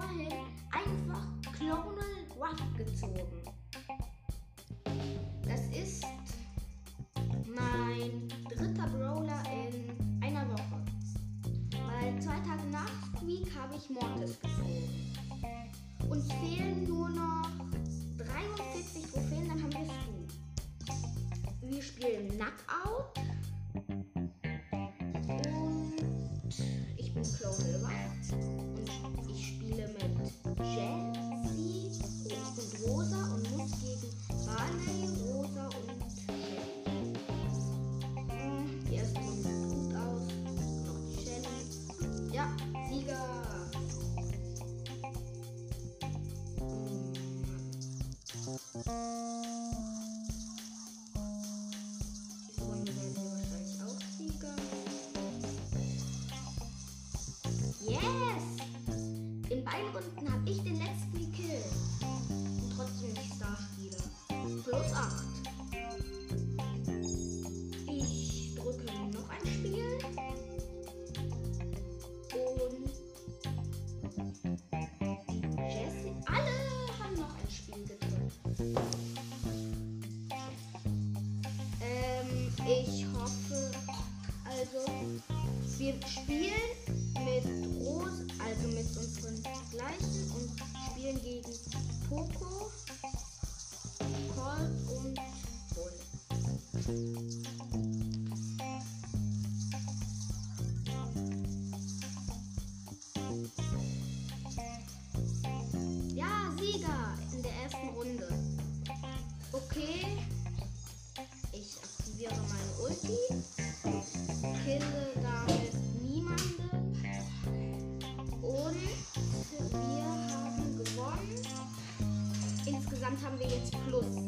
vorhin einfach Clonal Ruff gezogen. Das ist mein dritter Brawler in einer Woche. Weil zwei Tage nach Squeak habe ich Mortis gezogen. Uns fehlen nur noch 43 Trophäen, dann haben wir Squeak. Wir spielen Knockout. Bin Clone Ruff. Und ich spiele mit Jessie und Rosa und muss gegen Barley,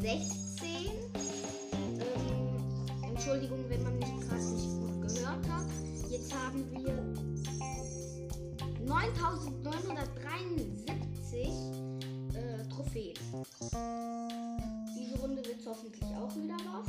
16. Ähm, Entschuldigung, wenn man mich gerade nicht gut gehört hat. Jetzt haben wir 9973 äh, Trophäen. Diese Runde wird hoffentlich auch wieder was.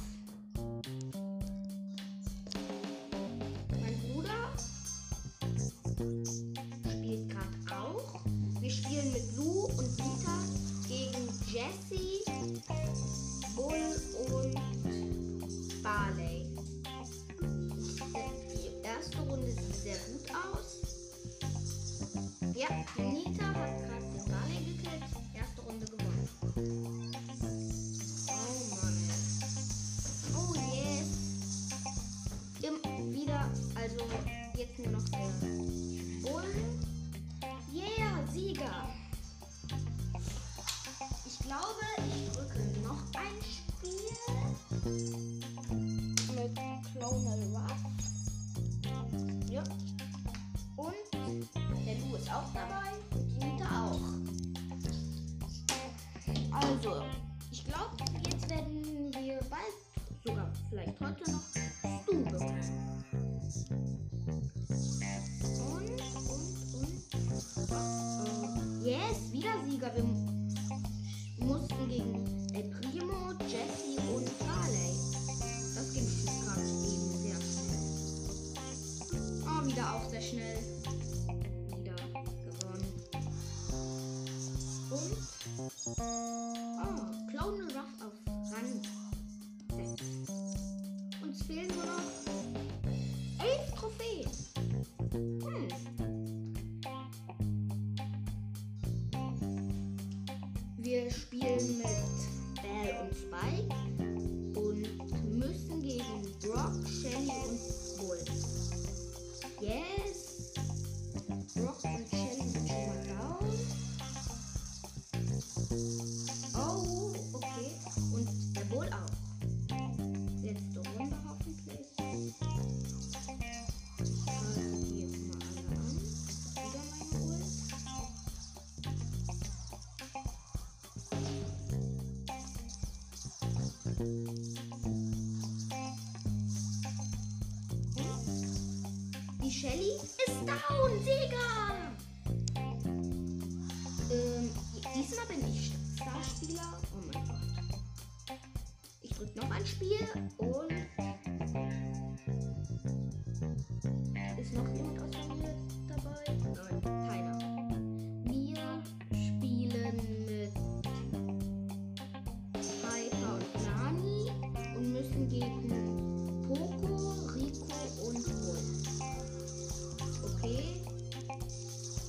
Bull und Barley. Die erste Runde sieht sehr gut aus. Ja, Nita hat gerade den Barley gekillt. Erste Runde gewonnen. Oh Mann. Oh yes. Wieder, also jetzt nur noch der Bull. Yeah, Sieger. Ich glaube, mit Clonal Ruff. Ja. Und der Lu ist auch dabei und die Nita auch. Also, ich glaube, jetzt werden wir bald, sogar vielleicht heute noch, Stu bekommen. Und, und, und. Yes, wieder Sieger. Wir sehr schnell. Wieder gewonnen. Und Oh, okay. Und der Bull auch. Letzte Runde hoffentlich. Ich greife die jetzt mal an. Wieder meine Ult. Und Die Shelly ist down, Sieger! Ähm, diesmal bin ich Spieler. Oh mein Gott. Ich drücke noch ein Spiel und. Ist noch jemand aus der Mitte dabei? Nein, keiner. Wir spielen mit Piper und Nani und müssen gegen Poco, Rico und Wolf. Okay.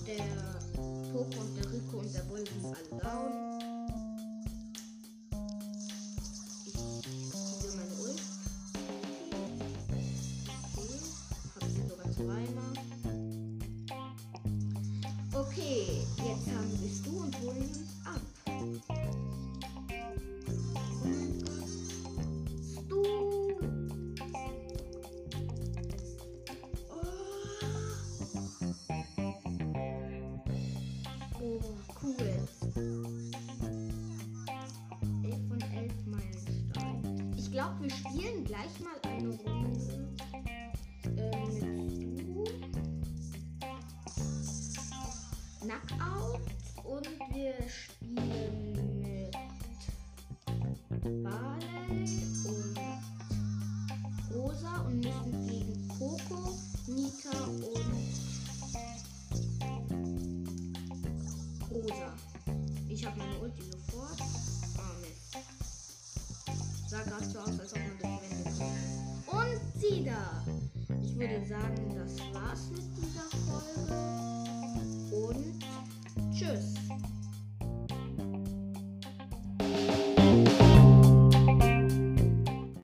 Der Poco und der Rico und der Wolf sind alle down. holen uns. Du. Elf von elf Meilenstein. Ich glaube, wir spielen gleich mal eine Runde. Äh, Knockout und wir spielen mit Barley und Rosa und müssen gegen Poco, Nita und Rosa. Ich habe meine Ulti sofort. Mist. Sah gerade so aus, als ob man durch Wände kommt. Und sie da. Ich würde sagen, das war's mit dieser Folge. Und Tschüss.